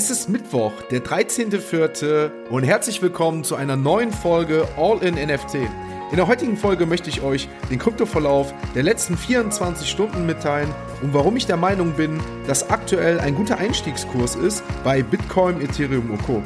Es ist Mittwoch, der 13.04. und herzlich willkommen zu einer neuen Folge All in NFT. In der heutigen Folge möchte ich euch den Kryptoverlauf der letzten 24 Stunden mitteilen und warum ich der Meinung bin, dass aktuell ein guter Einstiegskurs ist bei Bitcoin, Ethereum und Co.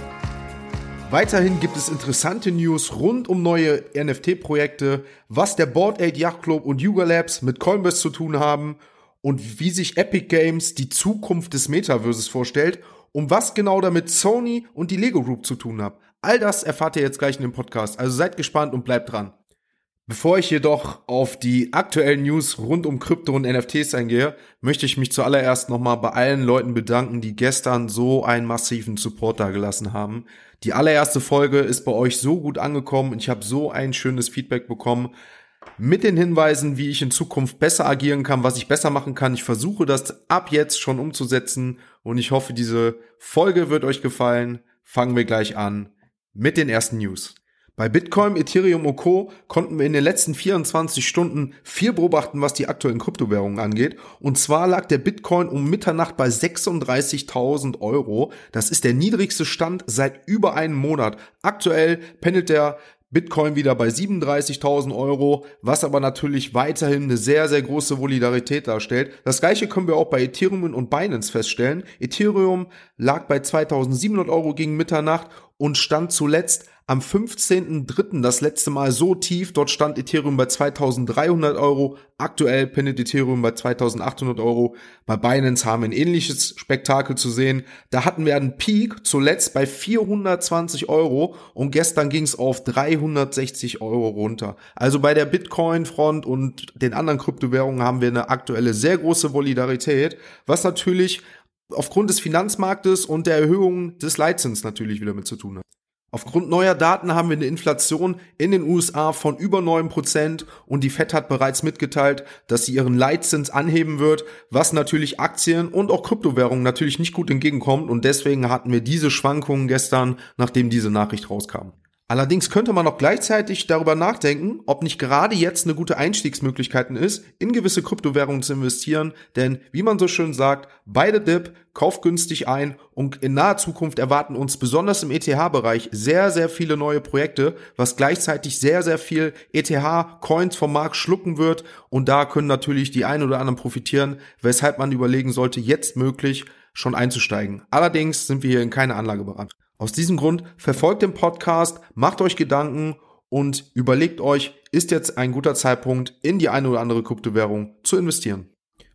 Weiterhin gibt es interessante News rund um neue NFT-Projekte, was der Board 8 Yacht Club und Yuga Labs mit Coinbase zu tun haben und wie sich Epic Games die Zukunft des Metaverses vorstellt und was genau damit Sony und die Lego Group zu tun haben. All das erfahrt ihr jetzt gleich in dem Podcast, also seid gespannt und bleibt dran. Bevor ich jedoch auf die aktuellen News rund um Krypto und NFTs eingehe, möchte ich mich zuallererst nochmal bei allen Leuten bedanken, die gestern so einen massiven Support da gelassen haben. Die allererste Folge ist bei euch so gut angekommen und ich habe so ein schönes Feedback bekommen mit den Hinweisen, wie ich in Zukunft besser agieren kann, was ich besser machen kann. Ich versuche das ab jetzt schon umzusetzen und ich hoffe, diese Folge wird euch gefallen. Fangen wir gleich an mit den ersten News. Bei Bitcoin, Ethereum und Co. konnten wir in den letzten 24 Stunden viel beobachten, was die aktuellen Kryptowährungen angeht. Und zwar lag der Bitcoin um Mitternacht bei 36.000 Euro. Das ist der niedrigste Stand seit über einem Monat. Aktuell pendelt der Bitcoin wieder bei 37.000 Euro, was aber natürlich weiterhin eine sehr, sehr große Volatilität darstellt. Das gleiche können wir auch bei Ethereum und Binance feststellen. Ethereum lag bei 2.700 Euro gegen Mitternacht und stand zuletzt am 15.03. das letzte Mal so tief. Dort stand Ethereum bei 2300 Euro. Aktuell pendelt Ethereum bei 2800 Euro. Bei Binance haben wir ein ähnliches Spektakel zu sehen. Da hatten wir einen Peak zuletzt bei 420 Euro und gestern ging es auf 360 Euro runter. Also bei der Bitcoin-Front und den anderen Kryptowährungen haben wir eine aktuelle sehr große Volatilität, was natürlich aufgrund des Finanzmarktes und der Erhöhung des Leitzins natürlich wieder mit zu tun hat. Aufgrund neuer Daten haben wir eine Inflation in den USA von über 9% und die Fed hat bereits mitgeteilt, dass sie ihren Leitzins anheben wird, was natürlich Aktien und auch Kryptowährungen natürlich nicht gut entgegenkommt und deswegen hatten wir diese Schwankungen gestern, nachdem diese Nachricht rauskam. Allerdings könnte man auch gleichzeitig darüber nachdenken, ob nicht gerade jetzt eine gute Einstiegsmöglichkeiten ist, in gewisse Kryptowährungen zu investieren, denn wie man so schön sagt, beide Dip, kauft günstig ein und in naher Zukunft erwarten uns besonders im ETH-Bereich sehr, sehr viele neue Projekte, was gleichzeitig sehr, sehr viel ETH-Coins vom Markt schlucken wird und da können natürlich die einen oder anderen profitieren, weshalb man überlegen sollte, jetzt möglich schon einzusteigen. Allerdings sind wir hier in keine Anlageberatung. Aus diesem Grund verfolgt den Podcast, macht euch Gedanken und überlegt euch, ist jetzt ein guter Zeitpunkt, in die eine oder andere Kryptowährung zu investieren.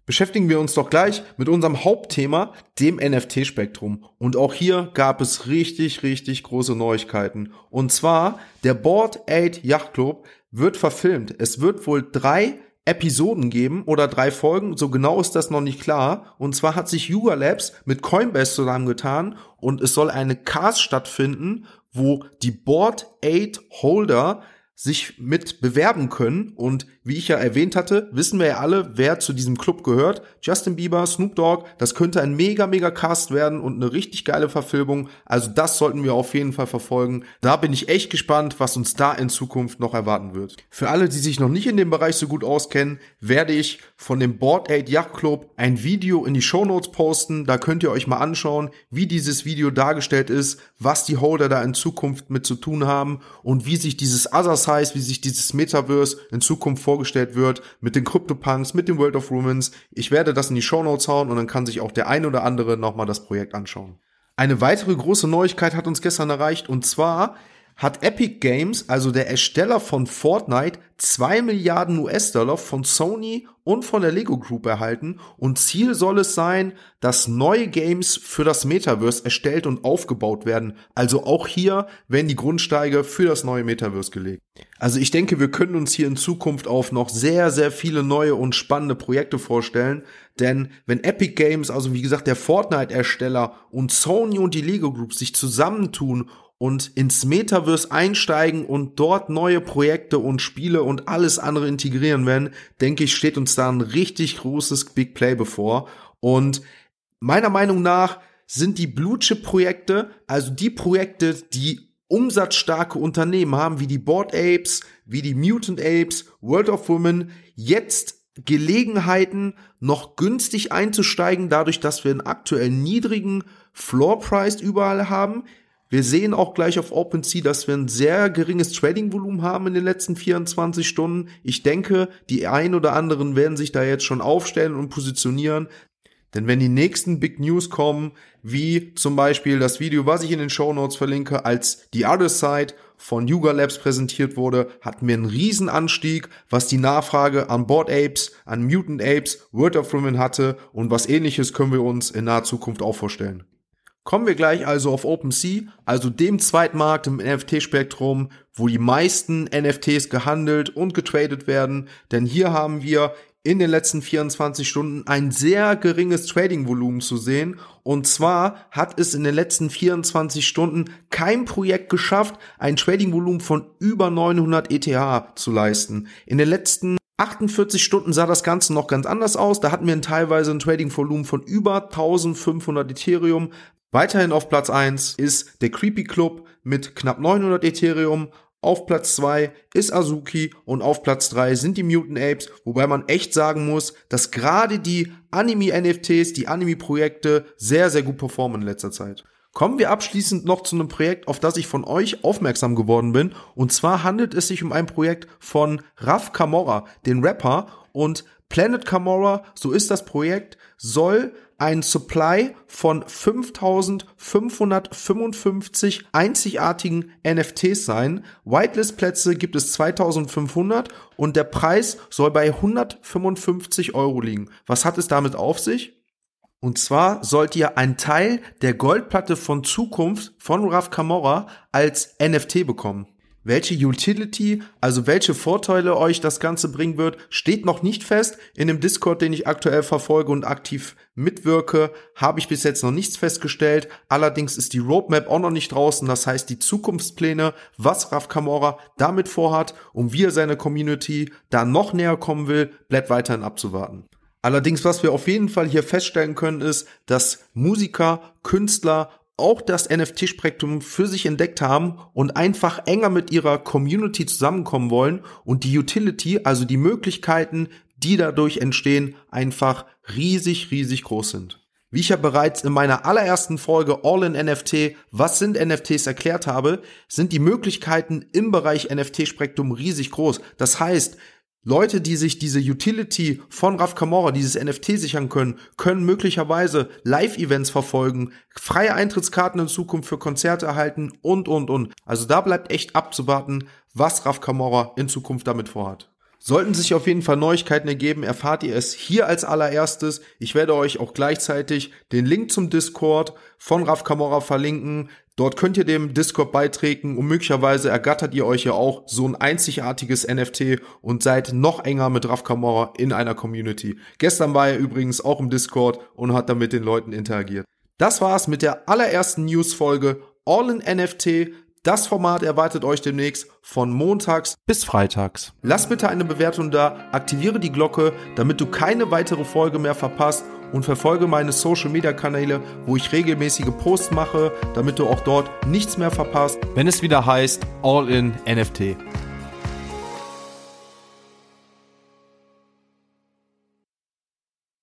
Beschäftigen wir uns doch gleich mit unserem Hauptthema, dem NFT-Spektrum. Und auch hier gab es richtig, richtig große Neuigkeiten. Und zwar, der Board 8 Yacht Club wird verfilmt. Es wird wohl drei Episoden geben oder drei Folgen, so genau ist das noch nicht klar. Und zwar hat sich Yuga Labs mit Coinbase zusammengetan und es soll eine Cast stattfinden, wo die Board 8 Holder sich mit bewerben können. Und wie ich ja erwähnt hatte, wissen wir ja alle, wer zu diesem Club gehört. Justin Bieber, Snoop Dogg, das könnte ein mega, mega Cast werden und eine richtig geile Verfilmung. Also das sollten wir auf jeden Fall verfolgen. Da bin ich echt gespannt, was uns da in Zukunft noch erwarten wird. Für alle, die sich noch nicht in dem Bereich so gut auskennen, werde ich von dem Board 8 Yacht Club ein Video in die Show Notes posten. Da könnt ihr euch mal anschauen, wie dieses Video dargestellt ist, was die Holder da in Zukunft mit zu tun haben und wie sich dieses Other Size, wie sich dieses Metaverse in Zukunft vorgestellt wird, mit den CryptoPunks, mit dem World of Rumens. Ich werde das in die Show Notes hauen und dann kann sich auch der ein oder andere nochmal das Projekt anschauen. Eine weitere große Neuigkeit hat uns gestern erreicht und zwar hat Epic Games, also der Ersteller von Fortnite, 2 Milliarden US-Dollar von Sony und von der Lego Group erhalten und Ziel soll es sein, dass neue Games für das Metaverse erstellt und aufgebaut werden. Also auch hier werden die Grundsteige für das neue Metaverse gelegt. Also ich denke, wir können uns hier in Zukunft auf noch sehr, sehr viele neue und spannende Projekte vorstellen. Denn wenn Epic Games, also wie gesagt der Fortnite-Ersteller und Sony und die Lego Group sich zusammentun und ins Metaverse einsteigen und dort neue Projekte und Spiele und alles andere integrieren werden, denke ich, steht uns da ein richtig großes Big Play bevor. Und meiner Meinung nach sind die Blue Chip Projekte, also die Projekte, die umsatzstarke Unternehmen haben, wie die Board Apes, wie die Mutant Apes, World of Women, jetzt Gelegenheiten, noch günstig einzusteigen, dadurch, dass wir einen aktuell niedrigen Floor Price überall haben. Wir sehen auch gleich auf OpenSea, dass wir ein sehr geringes Trading-Volumen haben in den letzten 24 Stunden. Ich denke, die ein oder anderen werden sich da jetzt schon aufstellen und positionieren. Denn wenn die nächsten Big News kommen, wie zum Beispiel das Video, was ich in den Show Notes verlinke, als The Other Side von Yuga Labs präsentiert wurde, hatten wir einen Riesenanstieg, was die Nachfrage an Board Apes, an Mutant Apes, Word of Women hatte und was ähnliches können wir uns in naher Zukunft auch vorstellen. Kommen wir gleich also auf OpenSea, also dem Zweitmarkt im NFT-Spektrum, wo die meisten NFTs gehandelt und getradet werden. Denn hier haben wir in den letzten 24 Stunden ein sehr geringes Trading-Volumen zu sehen. Und zwar hat es in den letzten 24 Stunden kein Projekt geschafft, ein Trading-Volumen von über 900 ETH zu leisten. In den letzten 48 Stunden sah das Ganze noch ganz anders aus. Da hatten wir teilweise ein Trading-Volumen von über 1500 Ethereum, Weiterhin auf Platz 1 ist der Creepy Club mit knapp 900 Ethereum. Auf Platz 2 ist Azuki und auf Platz 3 sind die Mutant Apes, wobei man echt sagen muss, dass gerade die Anime-NFTs, die Anime-Projekte sehr, sehr gut performen in letzter Zeit. Kommen wir abschließend noch zu einem Projekt, auf das ich von euch aufmerksam geworden bin. Und zwar handelt es sich um ein Projekt von Raf Kamora, den Rapper. Und Planet Camorra, so ist das Projekt, soll ein Supply von 5555 einzigartigen NFTs sein. Whitelist-Plätze gibt es 2500 und der Preis soll bei 155 Euro liegen. Was hat es damit auf sich? Und zwar sollt ihr einen Teil der Goldplatte von Zukunft von Raf Camorra als NFT bekommen. Welche Utility, also welche Vorteile euch das Ganze bringen wird, steht noch nicht fest. In dem Discord, den ich aktuell verfolge und aktiv mitwirke, habe ich bis jetzt noch nichts festgestellt. Allerdings ist die Roadmap auch noch nicht draußen. Das heißt, die Zukunftspläne, was Raf Kamora damit vorhat und wie er seine Community da noch näher kommen will, bleibt weiterhin abzuwarten. Allerdings, was wir auf jeden Fall hier feststellen können, ist, dass Musiker, Künstler auch das NFT-Spektrum für sich entdeckt haben und einfach enger mit ihrer Community zusammenkommen wollen und die Utility, also die Möglichkeiten, die dadurch entstehen, einfach riesig, riesig groß sind. Wie ich ja bereits in meiner allerersten Folge All in NFT, was sind NFTs erklärt habe, sind die Möglichkeiten im Bereich NFT-Spektrum riesig groß. Das heißt, Leute, die sich diese Utility von Raf Camorra, dieses NFT sichern können, können möglicherweise Live-Events verfolgen, freie Eintrittskarten in Zukunft für Konzerte erhalten und, und, und. Also da bleibt echt abzuwarten, was Raf Camorra in Zukunft damit vorhat. Sollten sich auf jeden Fall Neuigkeiten ergeben, erfahrt ihr es hier als allererstes. Ich werde euch auch gleichzeitig den Link zum Discord von Raf Camorra verlinken. Dort könnt ihr dem Discord beitreten und möglicherweise ergattert ihr euch ja auch so ein einzigartiges NFT und seid noch enger mit Raf Camorra in einer Community. Gestern war er übrigens auch im Discord und hat da mit den Leuten interagiert. Das war's mit der allerersten News-Folge All in NFT. Das Format erwartet euch demnächst von montags bis freitags. Lass bitte eine Bewertung da, aktiviere die Glocke, damit du keine weitere Folge mehr verpasst und verfolge meine Social Media Kanäle, wo ich regelmäßige Posts mache, damit du auch dort nichts mehr verpasst, wenn es wieder heißt All in NFT.